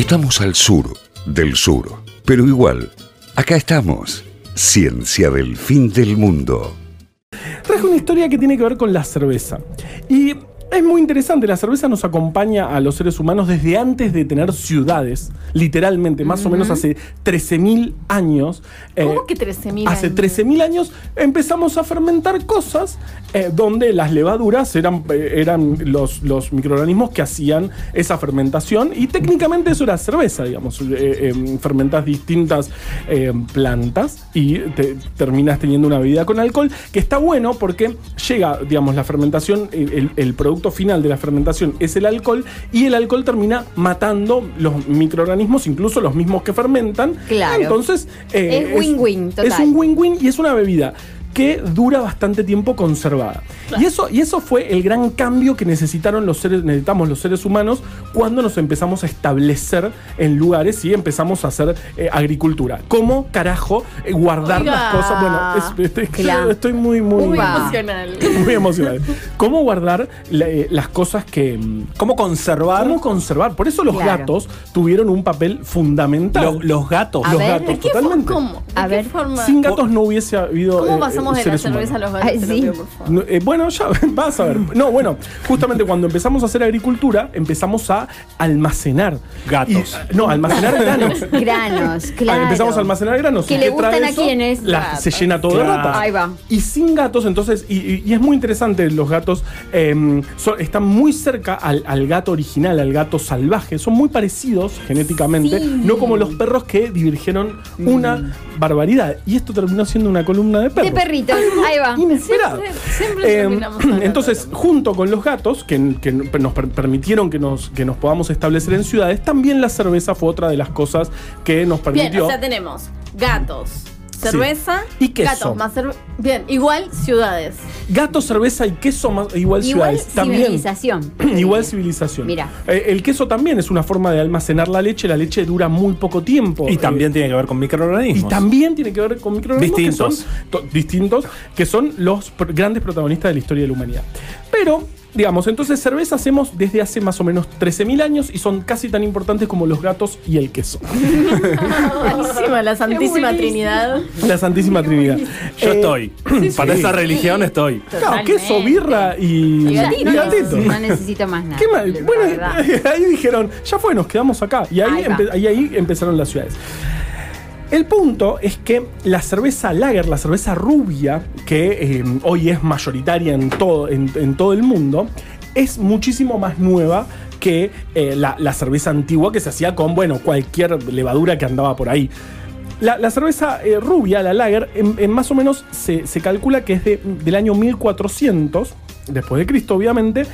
Estamos al sur del sur, pero igual, acá estamos. Ciencia del fin del mundo. Traje una historia que tiene que ver con la cerveza. Y es muy interesante, la cerveza nos acompaña a los seres humanos desde antes de tener ciudades, literalmente, más o menos hace 13.000 años. eh, ¿Cómo que 13.000 Hace años? 13.000 años empezamos a fermentar cosas eh, donde las levaduras eran, eh, eran los, los microorganismos que hacían esa fermentación y técnicamente eso era cerveza, digamos. Eh, eh, fermentas distintas eh, plantas y te- terminas teniendo una bebida con alcohol que está bueno porque llega, digamos, la fermentación, el, el- el producto final de la fermentación es el alcohol y el alcohol termina matando los microorganismos, incluso los mismos que fermentan. Claro. Entonces, eh, Es win-win, total. Es un win-win y es una bebida que dura bastante tiempo conservada. Y eso, y eso fue el gran cambio que necesitaron los seres, necesitamos los seres humanos cuando nos empezamos a establecer en lugares y empezamos a hacer eh, agricultura. ¿Cómo carajo eh, guardar Oiga. las cosas? Bueno, es- es- es que Claro. estoy muy, muy, Muy emocional. muy emocional. ¿Cómo guardar la- eh, las cosas que... mm, ¿Cómo conservar ¿Cómo conservar? Por eso los Claro. gatos tuvieron un papel fundamental. lo- los gatos? A los ver, gatos, ¿De qué fo- totalmente. ¿Cómo? ¿De A qué ver. forma? Sin gatos no hubiese habido. ¿Cómo eh, pasamos de la cerveza a los gatos? Ay, Te lo sí. pido, por favor. No, eh, bueno, ya vas a ver. No, bueno, justamente cuando empezamos a hacer agricultura, empezamos a almacenar. Gatos. Y, no, almacenar granos. Granos, Ah, claro. Empezamos a almacenar granos. Que ¿Y le gustan a Ratas. se llena todo de ratas. Ahí va. Y sin gatos, entonces, y, y- y es muy interesante, los gatos eh, son- están muy cerca al, al gato original, al gato salvaje. Son muy parecidos genéticamente, Sí. no como los perros que divergieron una barbaridad. Y esto terminó siendo una columna de perros. De perritos, ahí va. Inesperado. Siempre- siempre Eh, entonces, junto con los gatos, que, que nos per- permitieron que nos, que nos podamos establecer en ciudades, también la cerveza fue otra de las cosas que nos Bien, permitió. o sea, tenemos gatos, cerveza Y queso. Gatos más cerve- Bien, igual ciudades. Gato, cerveza y queso más igual, Igual ciudades. También. civilización. Igual civilización. Mira. Eh, el queso también es una forma de almacenar la leche. La leche dura muy poco tiempo. Y Eh, también tiene que ver con y microorganismos. también tiene que ver con microorganismos Distintos. que son to- distintos, que son los pr- grandes protagonistas de la historia de la humanidad. Pero, digamos, entonces cerveza hacemos desde hace más o menos 13.000 años y son casi tan importantes como los gatos y el queso. Buenísima, la Santísima Trinidad. La Santísima Trinidad. Yo Eh, estoy. Para esa religión estoy. Claro, queso, birra y, Y gatito. y gatito. No necesito más nada. ¿Qué Bueno, verdad. ahí dijeron, ya fue, nos quedamos acá. Y ahí, Ahí ahí, ahí empezaron las ciudades. El punto es que la cerveza lager, la cerveza rubia, que eh, hoy es mayoritaria en todo, el mundo, es muchísimo más nueva que eh, la, cerveza antigua que se hacía con, bueno, cualquier levadura que andaba por ahí. La, cerveza eh, rubia, la lager, en, más o menos se, calcula que es de- del año 1400, después de Cristo, obviamente,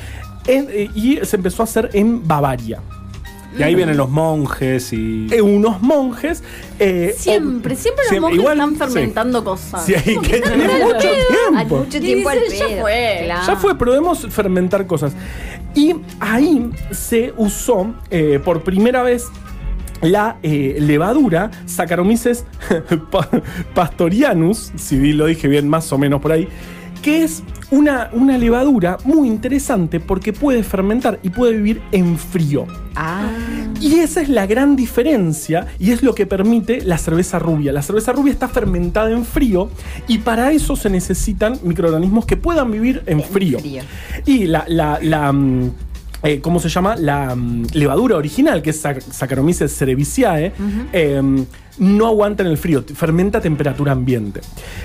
en- y se empezó a hacer en Bavaria. Y ahí vienen los monjes y. Eh, unos monjes. eh, Siempre, siempre los siempre, monjes igual, están sí. fermentando cosas. Sí, hay que tener mucho Hay tiempo. mucho tiempo al ya fue. Claro. Ya fue, podemos fermentar cosas. Y ahí se usó eh, por primera vez la eh, levadura Saccharomyces pa- pastorianus, si lo dije bien más o menos por ahí, que es una, una levadura muy interesante porque puede fermentar y puede vivir en frío. Ah, Y esa es la gran diferencia y es lo que permite la cerveza rubia. La cerveza rubia está fermentada en frío y para eso se necesitan microorganismos que puedan vivir en frío. frío. Y la, la, la, mm, eh, ¿cómo se llama? La mm, levadura original, que es Sac- Saccharomyces cerevisiae, eh, no aguanta en el frío, fermenta a temperatura ambiente.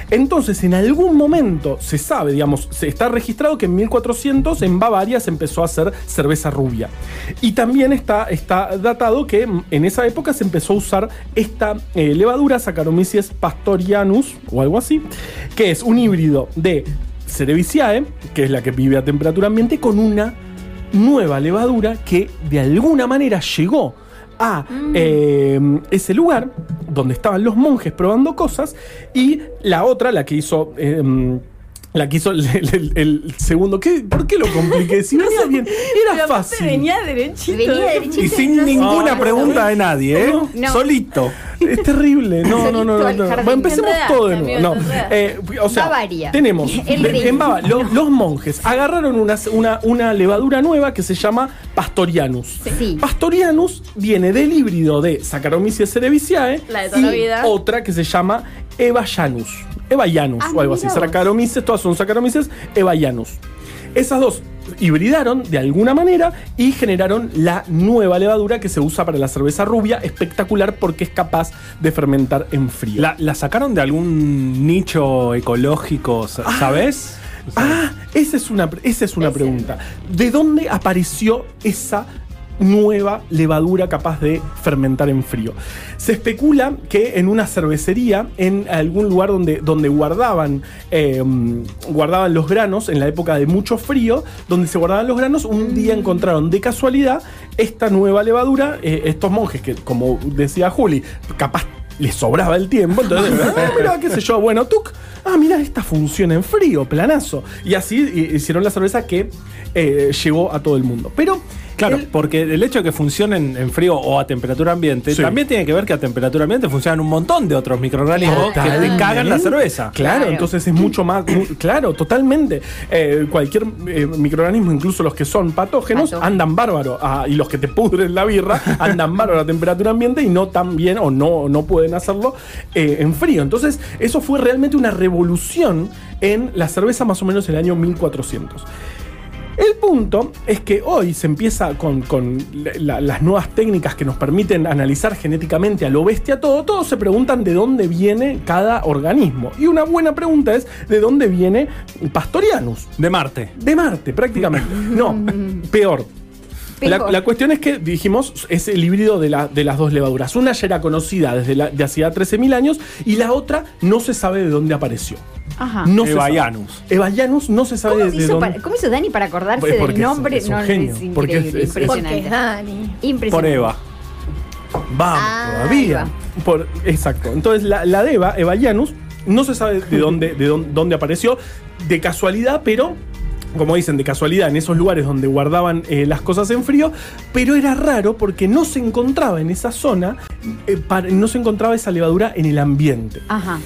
Entonces, en algún momento se sabe, digamos, se está registrado que en 1400 en Bavaria se empezó a hacer cerveza rubia. Y también está, está datado que mm, en esa época se empezó a usar esta eh, levadura Saccharomyces pastorianus o algo así, que es un híbrido de Cerevisiae, que es la que vive a temperatura ambiente, con una nueva levadura que de alguna manera llegó a eh, ese lugar donde estaban los monjes probando cosas y la otra, la que hizo... eh, La quiso el, el- el segundo. ¿Qué, ¿Por qué lo compliqué? Si venía bien, Pero era fácil. venía derechito. Venía derechito. Y sin No sé. ninguna pregunta de nadie, ¿eh? No. Solito. Es terrible. No, no, no. no. Bueno, empecemos todo de nuevo. No. Eh, o sea, Bavaria. tenemos en Bava- lo- los monjes agarraron una, una, una levadura nueva que se llama Pastorianus. Sí. Pastorianus viene del híbrido de Saccharomyces cerevisiae La de toda la y vida. otra que se llama Evayanus. Evayanus Ah, o algo así. Saccharomyces, todas son Saccharomyces, Evayanus. Esas dos hibridaron de alguna manera y generaron la nueva levadura que se usa para la cerveza rubia, espectacular porque es capaz de fermentar en frío. ¿La, la sacaron de algún nicho ecológico, sa- sabes? Ah, esa es una, esa es una pregunta. ¿De dónde apareció esa nueva levadura capaz de fermentar en frío? Se especula que en una cervecería, en algún lugar donde, donde guardaban, eh, guardaban los granos, en la época de mucho frío, donde se guardaban los granos, un día encontraron de casualidad esta nueva levadura, eh, estos monjes que, como decía Juli, capaz les sobraba el tiempo, entonces, ah, mira, qué sé yo, bueno, tuc, ah, mira, esta funciona en frío, planazo. Y así hi- hicieron la cerveza que eh, llegó a todo el mundo. Pero, Claro, el- porque el hecho de que funcionen en frío o a temperatura ambiente Sí. también tiene que ver que a temperatura ambiente funcionan un montón de otros microorganismos que te cagan la cerveza. Claro, Claro. entonces es mucho más. claro, totalmente. Eh, cualquier eh, microorganismo, incluso los que son patógenos, andan bárbaro. Ah, y los que te pudren la birra, andan bárbaro a temperatura ambiente y no tan bien o no, no pueden hacerlo eh, en frío. Entonces, eso fue realmente una revolución en la cerveza más o menos en el año 1400. El punto es que hoy se empieza con, con la- las nuevas técnicas que nos permiten analizar genéticamente a lo bestia todo. Todos se preguntan de dónde viene cada organismo. Y una buena pregunta es de dónde viene Pastorianus. De Marte. De Marte, prácticamente. No, peor. La, cuestión es que dijimos es el híbrido de, la- de las dos levaduras. Una ya era conocida desde la, de hacía 13.000 años y la otra no se sabe de dónde apareció. Ajá. No no se sabe ¿Cómo, de, hizo dónde. para- cómo hizo Dani para acordarse Pues del es- nombre? es un no, genio, es porque es- es- es- es impresionante. Dani. Impresionante. Por Eva. Vamos, Ah, todavía. Por, exacto. Entonces, la, la de Eva, Eva Janus, no se sabe de dónde, de dónde, dónde apareció, de casualidad, pero. Como dicen, de casualidad, en esos lugares donde guardaban eh, las cosas en frío, pero era raro porque no se encontraba en esa zona, eh, para- no se encontraba esa levadura en el ambiente. Ajá.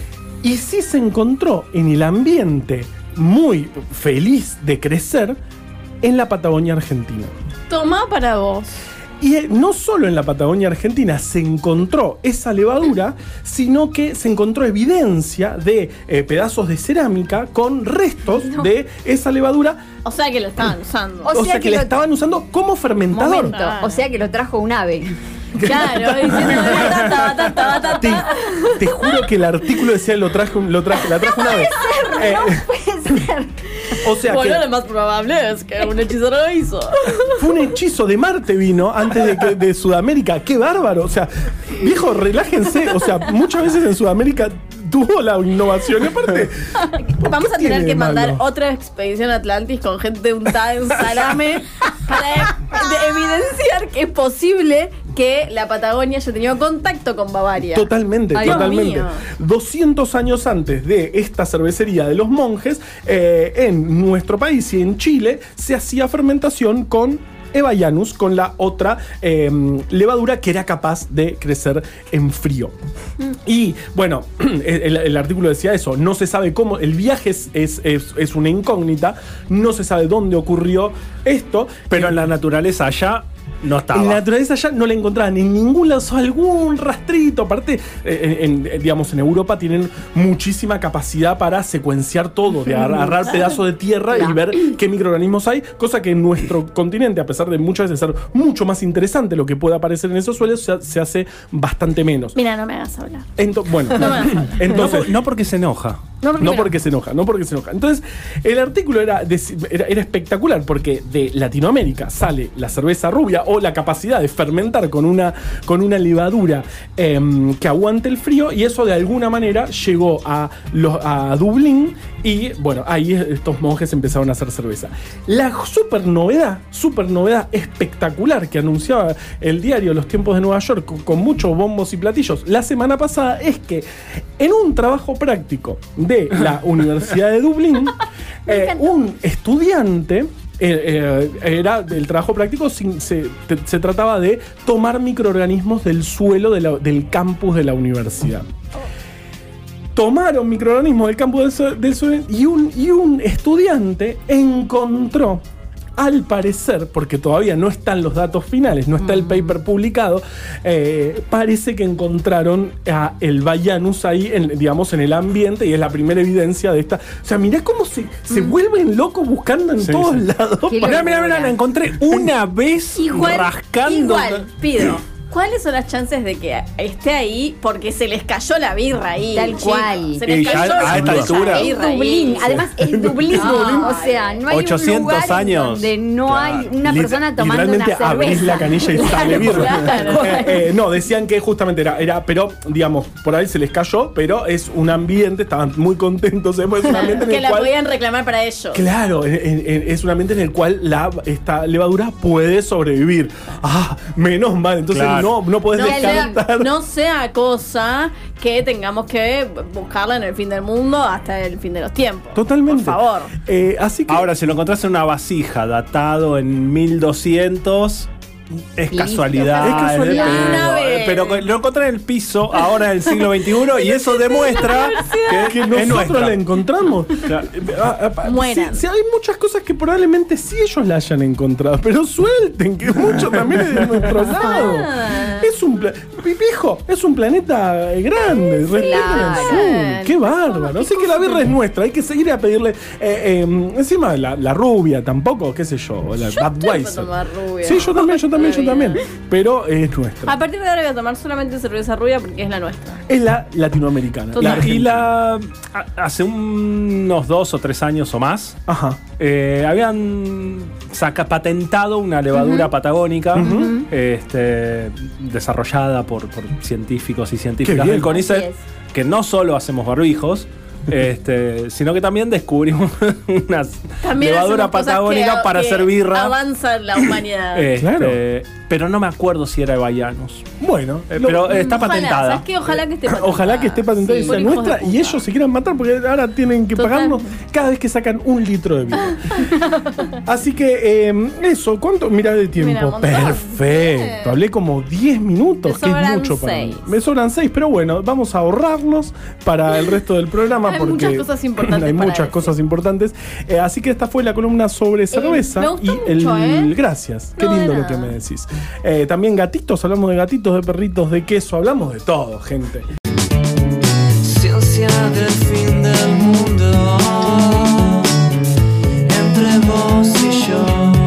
Y sí se encontró en el ambiente muy feliz de crecer en la Patagonia Argentina. Toma para vos. Y eh, no solo en la Patagonia Argentina se encontró esa levadura, sino que se encontró evidencia de eh, pedazos de cerámica con restos de esa levadura. O sea que lo estaban usando. O O, sea, que, que la lo- estaban usando como fermentador. Momento. O sea que lo trajo un ave. Claro, diciendo batata, batata, batata. Te, te juro que el artículo decía lo traje, un- lo traje, la trajo una vez. Eh, Puede ser. o sea Bueno, que lo más probable es que un hechicero lo hizo. fue un hechizo de Marte vino antes de, que, de Sudamérica. ¡Qué bárbaro! O sea, viejo, relájense. O sea, muchas veces en Sudamérica tuvo la innovación. Y aparte, Vamos a tiene tener de que mandar malo? otra expedición a Atlantis con gente untada en salame para de- evidenciar que es posible que la Patagonia haya tenido contacto con Bavaria. Totalmente, Ay, totalmente. mío. 200 años antes de esta cervecería de los monjes, eh, en nuestro país y en Chile se hacía fermentación con Evaianus, con la otra eh, levadura que era capaz de crecer en frío. Y bueno, el, el artículo decía eso, no se sabe cómo, el viaje es, es- es- es una incógnita, no se sabe dónde ocurrió esto, Pero en la naturaleza allá no estaba. en la naturaleza ya no la encontraban en ningún lado, solo algún rastrito. Aparte, eh, en, en- digamos, en Europa tienen muchísima capacidad para secuenciar todo, de agarrar pedazos de tierra y ver qué microorganismos hay, cosa que en nuestro continente, a pesar de muchas veces ser mucho más interesante lo que pueda aparecer en esos suelos, se, se hace bastante menos. Mira, no me hagas hablar. Ento- bueno, No hablar. entonces, no porque se enoja. No, porque no me- porque se enoja, no porque se enoja. Entonces, el artículo era, era espectacular porque de Latinoamérica sale la cerveza rubia o la capacidad de fermentar con una, con una levadura em, que aguante el frío y eso de alguna manera llegó a, los, a Dublín y bueno, ahí estos monjes empezaron a hacer cerveza. La super novedad, super novedad espectacular que anunciaba el diario Los Tiempos de Nueva York con, con muchos bombos y platillos la semana pasada es que en un trabajo práctico de de la Universidad de Dublín, eh, un estudiante. Eh, eh, era el trabajo práctico se, se trataba de tomar microorganismos del suelo del campus de la universidad. Tomaron microorganismos del su- del suelo y un, y un estudiante encontró, al parecer, porque todavía no están los datos finales, no está el paper publicado, eh, parece que encontraron a el Bayanus ahí, en, digamos, en el ambiente y es la primera evidencia de esta. O sea, mirá cómo se, se vuelven locos buscando en Sí, todos sí. lados. Mirá, mirá, mirá, la encontré una vez Igual, rascando. igual, pido. ¿Cuáles son las chances de que esté ahí porque se les cayó la birra ahí? Tal cual. Se les cayó a la esta birra altura. Es. Dublín, además es Dublín. O sea, no hay 800 un lugar años. donde no Claro. hay una persona tomando una literalmente cerveza. abrís la canilla y sale birra. claro. Eh, eh, no, decían que justamente era, era, pero digamos, por ahí se les cayó, pero es un ambiente, estaban muy contentos, después es un ambiente en Que el la cual. podían reclamar para ellos. Claro, en- en- en- es un ambiente en el cual la, esta levadura puede sobrevivir. Ah, menos mal. Entonces Claro. No, no podés No sea, no sea cosa que tengamos que buscarla en el fin del mundo hasta el fin de los tiempos. Totalmente. Por favor. Eh, así que. Ahora, si lo encontrás en una vasija datado en 1200, es Listo. casualidad. Es casualidad. pero- que lo encontré en el piso ahora en el siglo XXI y eso demuestra que, que es nosotros la encontramos. Claro. Ah, ah, sí, hay muchas cosas que probablemente sí ellos la hayan encontrado, pero suelten que mucho también es de nuestro lado. Es un viejo, es un planeta eh, grande, respeten al claro. sur. Qué bárbaro. Así que la birra es nuestra, hay que seguir a pedirle. eh, eh, encima la, la rubia tampoco, qué sé yo, la Yo Budweiser. Sí, yo también, yo también, yo Rubia. también. Pero es nuestra. A partir de ahora voy a tomar solamente cerveza rubia porque es la nuestra. Es la latinoamericana. La Y la. Hace unos dos o tres años o más, Ajá. eh, habían saca, patentado una levadura patagónica este, desarrollada por, por científicos y científicas del CONICET, que no solo hacemos barbijos, este, sino que también descubrimos una También levadura patagónica que- para que hacer birra. Avanza la humanidad. Este, Claro. Pero no me acuerdo si era de Bayanos. Bueno, Eh, lo- pero eh, está Ojalá, patentada. ¿sabes qué? Ojalá que esté patentada. Ojalá que esté patentada y Sí, sea nuestra y ellos se quieran matar porque ahora tienen que Total. pagarnos cada vez que sacan un litro de vino. Así que eh, eso, ¿cuánto? Mirá de tiempo. Mira. Perfecto. Hablé como 10 minutos, Me que es mucho para mí. Me sobran 6, pero bueno, vamos a ahorrarnos para el resto del programa Hay porque muchas cosas importantes hay para muchas decir. cosas importantes. Eh, así que esta fue la columna sobre cerveza me gustó y mucho, el ¿eh? gracias. Qué No, lindo lo que me decís. Eh, también gatitos, hablamos de gatitos, de perritos, de queso, hablamos de todo, gente. Ciencia del fin